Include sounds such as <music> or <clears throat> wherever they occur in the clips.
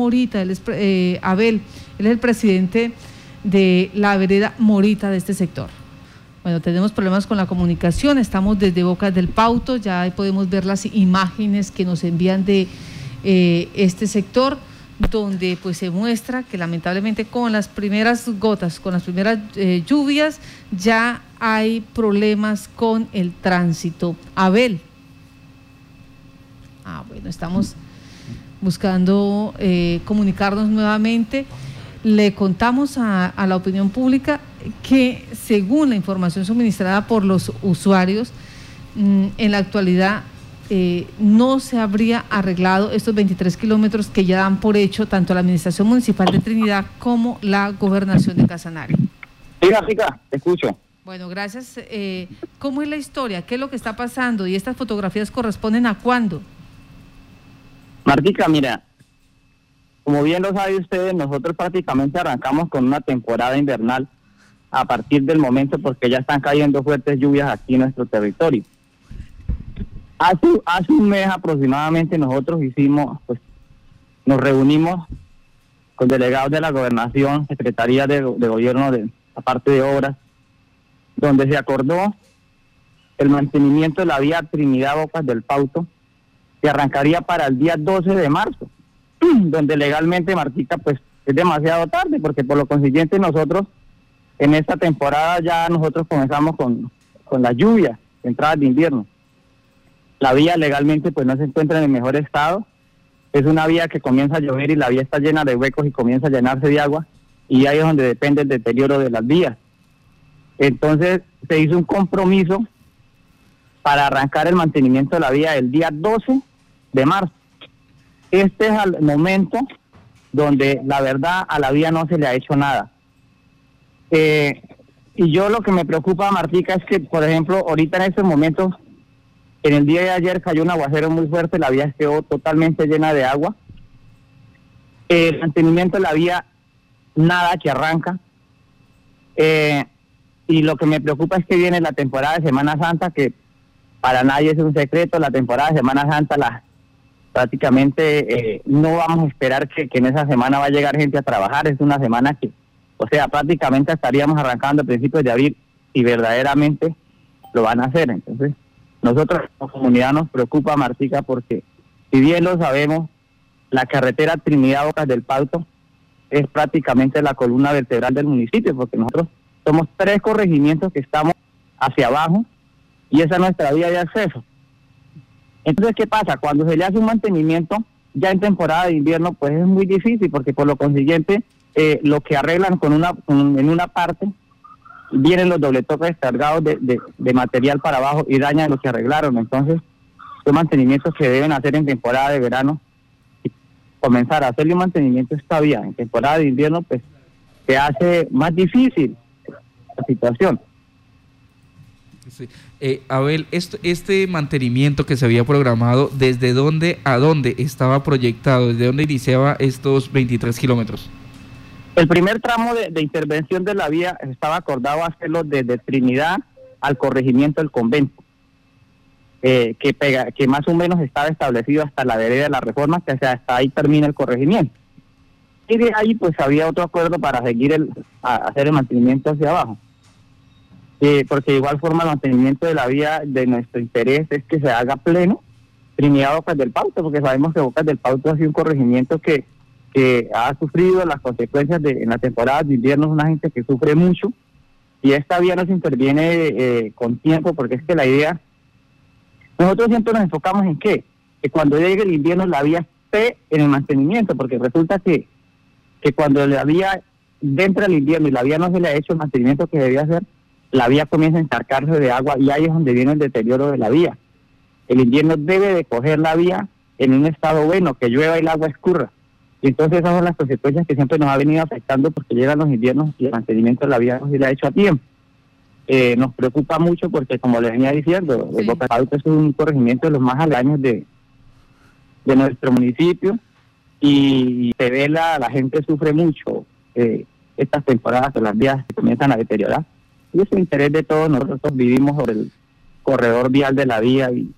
Morita, él es, eh, Abel, él es el presidente de la vereda Morita de este sector. Bueno, tenemos problemas con la comunicación, estamos desde Bocas del Pauto, ya podemos ver las imágenes que nos envían de eh, este sector, donde pues se muestra que lamentablemente con las primeras gotas, con las primeras eh, lluvias, ya hay problemas con el tránsito. Abel. Ah, bueno, estamos buscando eh, comunicarnos nuevamente. Le contamos a, la opinión pública que según la información suministrada por los usuarios, mm, en la actualidad eh, no se habría arreglado estos 23 kilómetros que ya dan por hecho tanto la Administración Municipal de Trinidad como la Gobernación de Casanare. Diga, Rica, te escucho. Bueno, gracias. Eh, ¿Cómo es la historia? ¿Qué es lo que está pasando? ¿Y estas fotografías corresponden a cuándo? Martica, mira, como bien lo sabe usted, nosotros prácticamente arrancamos con una temporada invernal a partir del momento porque ya están cayendo fuertes lluvias aquí en nuestro territorio. Hace, un mes aproximadamente nosotros hicimos, pues nos reunimos con delegados de la gobernación, Secretaría de, Gobierno de la parte de obras, donde se acordó el mantenimiento de la vía Trinidad Bocas del Pauto, que arrancaría para el día 12 de marzo, <clears throat> donde legalmente Martica pues es demasiado tarde, porque por lo consiguiente nosotros en esta temporada ya nosotros comenzamos con, con la lluvia, entrada de invierno. La vía legalmente pues no se encuentra en el mejor estado, es una vía que comienza a llover y la vía está llena de huecos y comienza a llenarse de agua y ahí es donde depende el deterioro de las vías. Entonces se hizo un compromiso para arrancar el mantenimiento de la vía el día 12 de marzo. Este es el momento donde la verdad a la vía no se le ha hecho nada. Eh, y yo lo que me preocupa, Martica, es que, por ejemplo, ahorita en estos momentos, en el día de ayer cayó un aguacero muy fuerte, la vía quedó totalmente llena de agua. El mantenimiento de la vía, nada que arranca. Eh, y lo que me preocupa es que viene la temporada de Semana Santa, que para nadie es un secreto, la temporada de Semana Santa la, prácticamente eh, no vamos a esperar que, en esa semana va a llegar gente a trabajar, es una semana que, o sea, prácticamente estaríamos arrancando a principios de abril y verdaderamente lo van a hacer. Entonces, nosotros como comunidad nos preocupa, Martica, porque si bien lo sabemos, la carretera Trinidad Bocas del Pauto es prácticamente la columna vertebral del municipio, porque nosotros somos tres corregimientos que estamos hacia abajo y esa es nuestra vía de acceso. Entonces, ¿qué pasa? Cuando se le hace un mantenimiento ya en temporada de invierno, pues es muy difícil porque por lo consiguiente eh, lo que arreglan con una en una parte vienen los toques cargados de, de, material para abajo y dañan lo que arreglaron. Entonces, son mantenimientos que deben hacer en temporada de verano comenzar a hacerle un mantenimiento esta vía en temporada de invierno, pues se hace más difícil la situación. Eh, Abel, esto, este mantenimiento que se había programado, ¿desde dónde a dónde estaba proyectado? ¿Desde dónde iniciaba estos 23 kilómetros? El primer tramo de, intervención de la vía estaba acordado hacerlo desde Trinidad al corregimiento del convento, eh, que, pega, que más o menos estaba establecido hasta la vereda de la reforma, que hasta ahí termina el corregimiento. Y de ahí pues había otro acuerdo para seguir el, hacer el mantenimiento hacia abajo. Eh, porque de igual forma el mantenimiento de la vía de nuestro interés es que se haga pleno, Trinidad Bocas del Pauto, porque sabemos que Bocas del Pauto ha sido un corregimiento que, que ha sufrido las consecuencias de en la temporada de invierno, es una gente que sufre mucho, y esta vía nos interviene eh, con tiempo, porque es que la idea, nosotros siempre nos enfocamos en qué, que cuando llegue el invierno la vía esté en el mantenimiento, porque resulta que, que cuando la vía dentro del invierno y la vía no se le ha hecho el mantenimiento que debía hacer, la vía comienza a encarcarse de agua y ahí es donde viene el deterioro de la vía. El invierno debe de coger la vía en un estado bueno, que llueva y el agua escurra. Y entonces esas son las consecuencias que siempre nos ha venido afectando porque llegan los inviernos y el mantenimiento de la vía no se le ha hecho a tiempo. Eh, nos preocupa mucho porque, como les venía diciendo, el Boca es un corregimiento de los más aledaños de, de nuestro municipio y se ve la, la gente sufre mucho eh, estas temporadas las vías que comienzan a deteriorar y es el interés de todos nosotros vivimos por el corredor vial de la vía y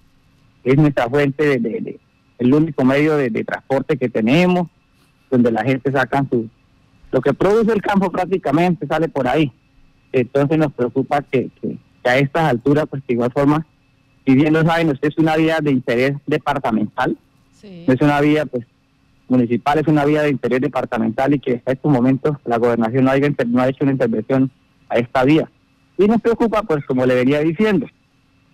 es nuestra fuente de, el único medio de, transporte que tenemos donde la gente saca su... Lo que produce el campo prácticamente sale por ahí. Entonces nos preocupa que, que, a estas alturas, pues de igual forma, si bien lo saben, usted es una vía de interés departamental, es una vía pues municipal, es una vía de interés departamental y que en estos momentos la gobernación no, haya, no ha hecho una intervención a esta vía. Y nos preocupa, pues como le venía diciendo,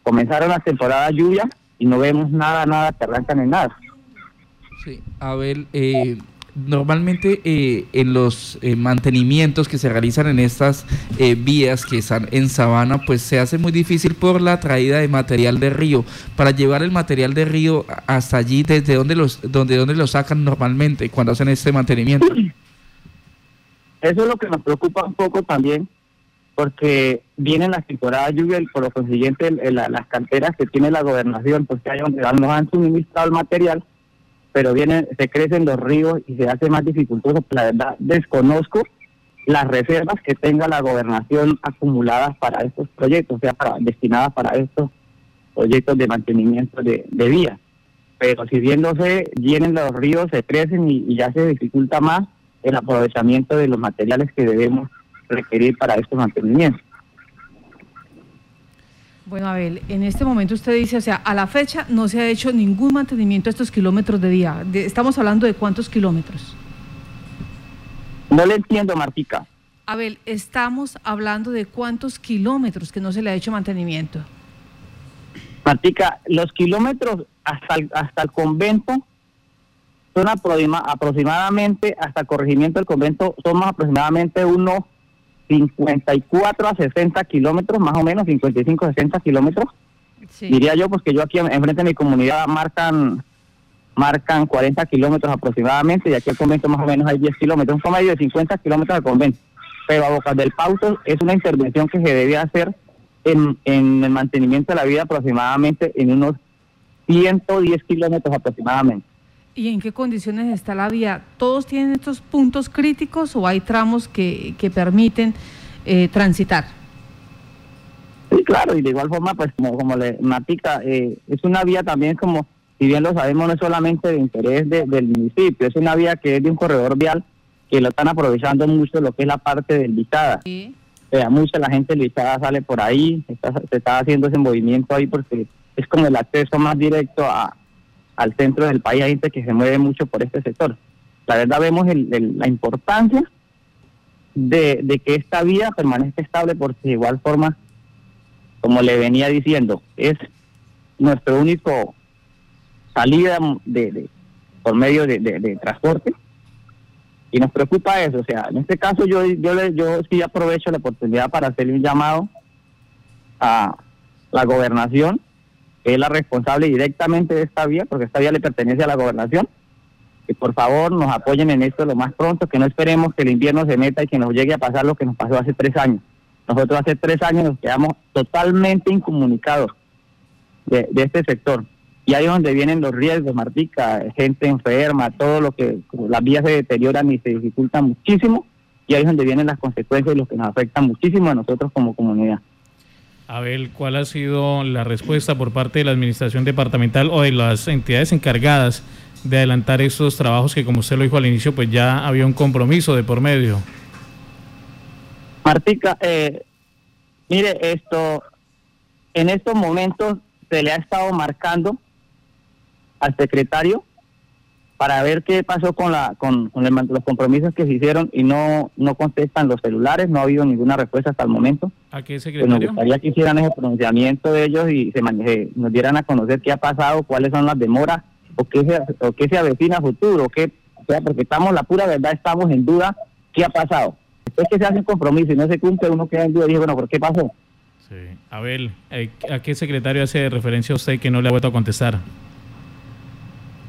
comenzaron las temporadas lluvia y no vemos nada, nada que arrancan en nada. Sí, Abel, eh, normalmente eh, en los eh, mantenimientos que se realizan en estas eh, vías que están en Sabana, pues se hace muy difícil por la traída de material de río. Para llevar el material de río hasta allí, ¿desde dónde los, donde, dónde lo sacan normalmente cuando hacen este mantenimiento? Eso es lo que nos preocupa un poco también, porque vienen las temporadas de lluvia y por lo consiguiente las canteras que tiene la gobernación, pues que hay donde nos han suministrado el material, pero vienen, se crecen los ríos y se hace más dificultoso. La verdad, desconozco las reservas que tenga la gobernación acumuladas para estos proyectos, o sea, para, destinadas para estos proyectos de mantenimiento de, de vías. Pero si viéndose, vienen los ríos, se crecen y ya se dificulta más el aprovechamiento de los materiales que debemos requerir para estos mantenimientos. Bueno, Abel, en este momento usted dice, o sea, a la fecha no se ha hecho ningún mantenimiento a estos kilómetros de día. estamos hablando de cuántos kilómetros. No le entiendo, Martica. Abel, estamos hablando de cuántos kilómetros que no se le ha hecho mantenimiento. Martica, los kilómetros hasta el, hasta el convento son aproximadamente, hasta el corregimiento del convento, somos aproximadamente unos 54 a 60 kilómetros, más o menos, 55 a 60 kilómetros. Diría yo, pues que yo aquí enfrente de mi comunidad marcan marcan 40 kilómetros aproximadamente y aquí el convento más o menos hay 10 kilómetros, un promedio de 50 kilómetros al convento. Pero a Bocas del Pauto es una intervención que se debe hacer en, en el mantenimiento de la vida aproximadamente en unos 110 kilómetros aproximadamente y en qué condiciones está la vía. ¿Todos tienen estos puntos críticos o hay tramos que, que permiten eh, transitar? Sí, claro, y de igual forma, pues como, como le matica, eh, es una vía también como, si bien lo sabemos, no es solamente de interés del municipio, es una vía que es de un corredor vial que lo están aprovechando mucho lo que es la parte del Lizada. Sí. O sea, mucha la gente Lizada sale por ahí, se está haciendo ese movimiento ahí porque es como el acceso más directo a, al centro del país, hay gente que se mueve mucho por este sector. La verdad vemos la importancia de, que esta vía permanezca estable porque de igual forma, como le venía diciendo, es nuestro único salida de, por medio de, transporte y nos preocupa eso. O sea, en este caso yo, yo, le, yo sí aprovecho la oportunidad para hacerle un llamado a la gobernación es la responsable directamente de esta vía, porque esta vía le pertenece a la gobernación, que por favor nos apoyen en esto lo más pronto, que no esperemos que el invierno se meta y que nos llegue a pasar lo que nos pasó hace tres años. Nosotros hace tres años nos quedamos totalmente incomunicados de, este sector. Y ahí es donde vienen los riesgos, Martica, gente enferma, todo lo que las vías se deterioran y se dificultan muchísimo. Y ahí es donde vienen las consecuencias y lo que nos afecta muchísimo a nosotros como comunidad. Abel, ¿cuál ha sido la respuesta por parte de la administración departamental o de las entidades encargadas de adelantar estos trabajos que, como usted lo dijo al inicio, pues ya había un compromiso de por medio? Martica, eh, mire esto, en estos momentos se le ha estado marcando al secretario para ver qué pasó con la con, los compromisos que se hicieron y no no contestan los celulares, no ha habido ninguna respuesta hasta el momento. ¿A qué secretario? Pues nos gustaría que hicieran ese pronunciamiento de ellos y se, nos dieran a conocer qué ha pasado, cuáles son las demoras o qué se, o qué se avecina a futuro, qué, o sea, porque estamos, la pura verdad, estamos en duda qué ha pasado. Después que se hace un compromiso y no se cumple, uno queda en duda y dice, bueno, ¿por qué pasó? Sí. Abel, eh, ¿a qué secretario hace referencia usted que no le ha vuelto a contestar?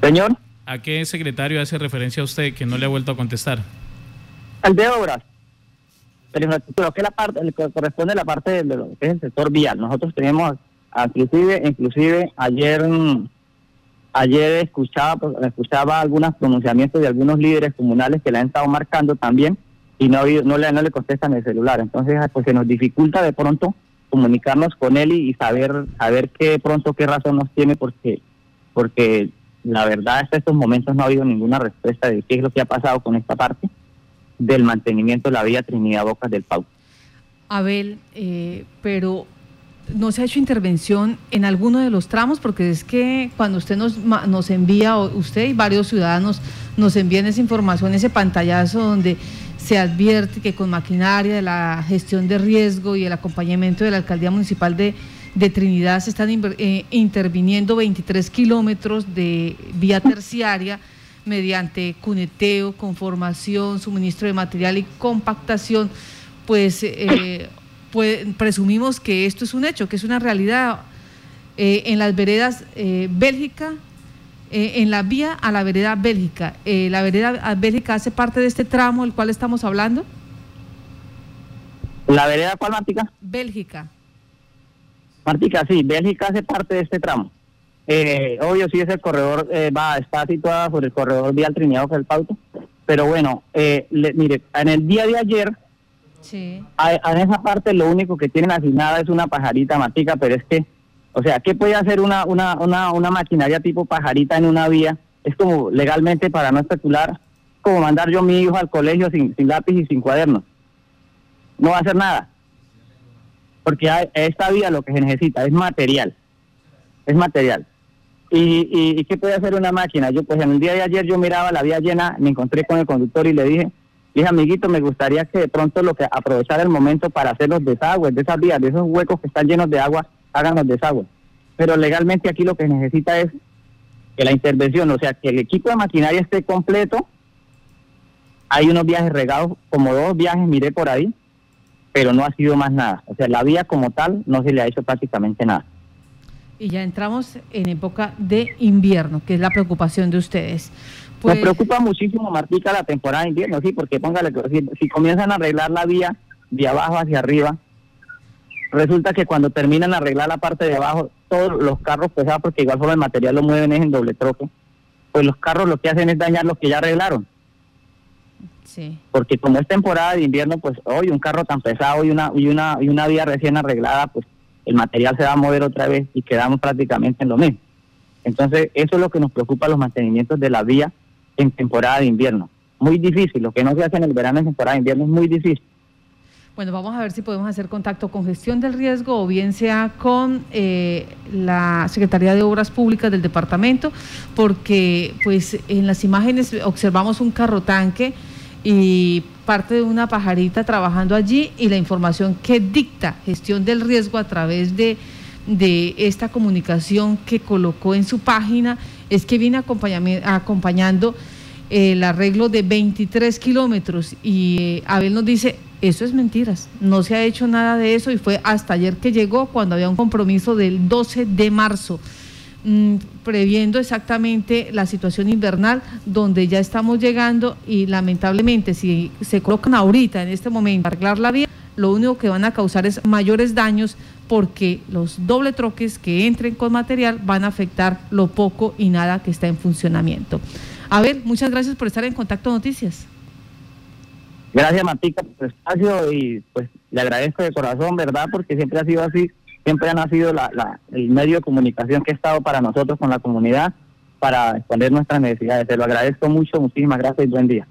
Señor. ¿A qué secretario hace referencia usted que no le ha vuelto a contestar? Al de obras. Pero que la parte, corresponde a la parte de lo que es el sector vial. Nosotros tenemos, inclusive, inclusive ayer ayer escuchaba escuchaba algunos pronunciamientos de algunos líderes comunales que le han estado marcando también y no no le no le contestan el celular entonces ah, pues se nos dificulta de pronto comunicarnos con él y, saber saber qué pronto qué razón nos tiene porque porque la verdad hasta estos momentos no ha habido ninguna respuesta de qué es lo que ha pasado con esta parte del mantenimiento de la vía Trinidad Bocas del Pau. Abel, eh, pero no se ha hecho intervención en alguno de los tramos, porque es que cuando usted nos, nos envía, usted y varios ciudadanos nos envían esa información, ese pantallazo donde se advierte que con maquinaria de la gestión de riesgo y el acompañamiento de la alcaldía municipal de, Trinidad se están eh, interviniendo 23 kilómetros de vía terciaria mediante cuneteo, conformación, suministro de material y compactación, pues eh, presumimos que esto es un hecho, que es una realidad. Eh, en las veredas Bélgica, eh, en la vía a la vereda Bélgica, ¿la vereda Bélgica hace parte de este tramo del cual estamos hablando? ¿La vereda cuál? Bélgica. Martica, sí, Bélgica hace parte de este tramo. obvio, sí, ese corredor va, está situado por el corredor vial Trinidad del Pauto. Pero bueno, mire, en el día de ayer Sí. en esa parte lo único que tienen asignada es una pajarita matica, pero es que, o sea, ¿qué puede hacer una, una, una, una maquinaria tipo pajarita en una vía? Es como legalmente para no especular, como mandar yo a mi hijo al colegio sin, sin lápiz y sin cuaderno. No va a hacer nada. Porque a esta vía lo que se necesita es material. Es material. ¿Y, y, qué puede hacer una máquina? Yo, pues en el día de ayer yo miraba la vía llena, me encontré con el conductor y le dije, dije, amiguito, me gustaría que de pronto lo que aprovechar el momento para hacer los desagües de esas vías, de esos huecos que están llenos de agua, hagan los desagües. Pero legalmente aquí lo que necesita es que la intervención, o sea, que el equipo de maquinaria esté completo. Hay unos viajes regados, como dos viajes miré por ahí, pero no ha sido más nada. O sea, la vía como tal no se le ha hecho prácticamente nada. Y ya entramos en época de invierno, que es la preocupación de ustedes. Pues preocupa muchísimo, Martica, la temporada de invierno, sí, porque póngale, si, si comienzan a arreglar la vía de abajo hacia arriba, resulta que cuando terminan de arreglar la parte de abajo, todos los carros pesados, porque igual forma el material lo mueven es en doble troque, pues los carros lo que hacen es dañar lo que ya arreglaron. Sí. Porque como es temporada de invierno, pues hoy un carro tan pesado y una, y una, y una vía recién arreglada, pues el material se va a mover otra vez y quedamos prácticamente en lo mismo. Entonces, eso es lo que nos preocupa los mantenimientos de la vía en temporada de invierno. Muy difícil, lo que no se hace en el verano en temporada de invierno es muy difícil. Bueno, vamos a ver si podemos hacer contacto con gestión del riesgo o bien sea con eh, la Secretaría de Obras Públicas del departamento, porque pues en las imágenes observamos un carro tanque y parte de una pajarita trabajando allí y la información que dicta gestión del riesgo a través de, de esta comunicación que colocó en su página es que viene acompañando el arreglo de 23 kilómetros y eh, Abel nos dice, eso es mentiras, no se ha hecho nada de eso y fue hasta ayer que llegó cuando había un compromiso del 12 de marzo, mm, previendo exactamente la situación invernal donde ya estamos llegando y lamentablemente si se colocan ahorita en este momento arreglar la vía, lo único que van a causar es mayores daños porque los doble troques que entren con material van a afectar lo poco y nada que está en funcionamiento. A ver, muchas gracias por estar en Contacto Noticias. Gracias, Matica, por el espacio y pues le agradezco de corazón, ¿verdad? Porque siempre ha sido así, siempre ha sido la, el medio de comunicación que ha estado para nosotros con la comunidad para exponer nuestras necesidades. Se lo agradezco mucho, muchísimas gracias y buen día.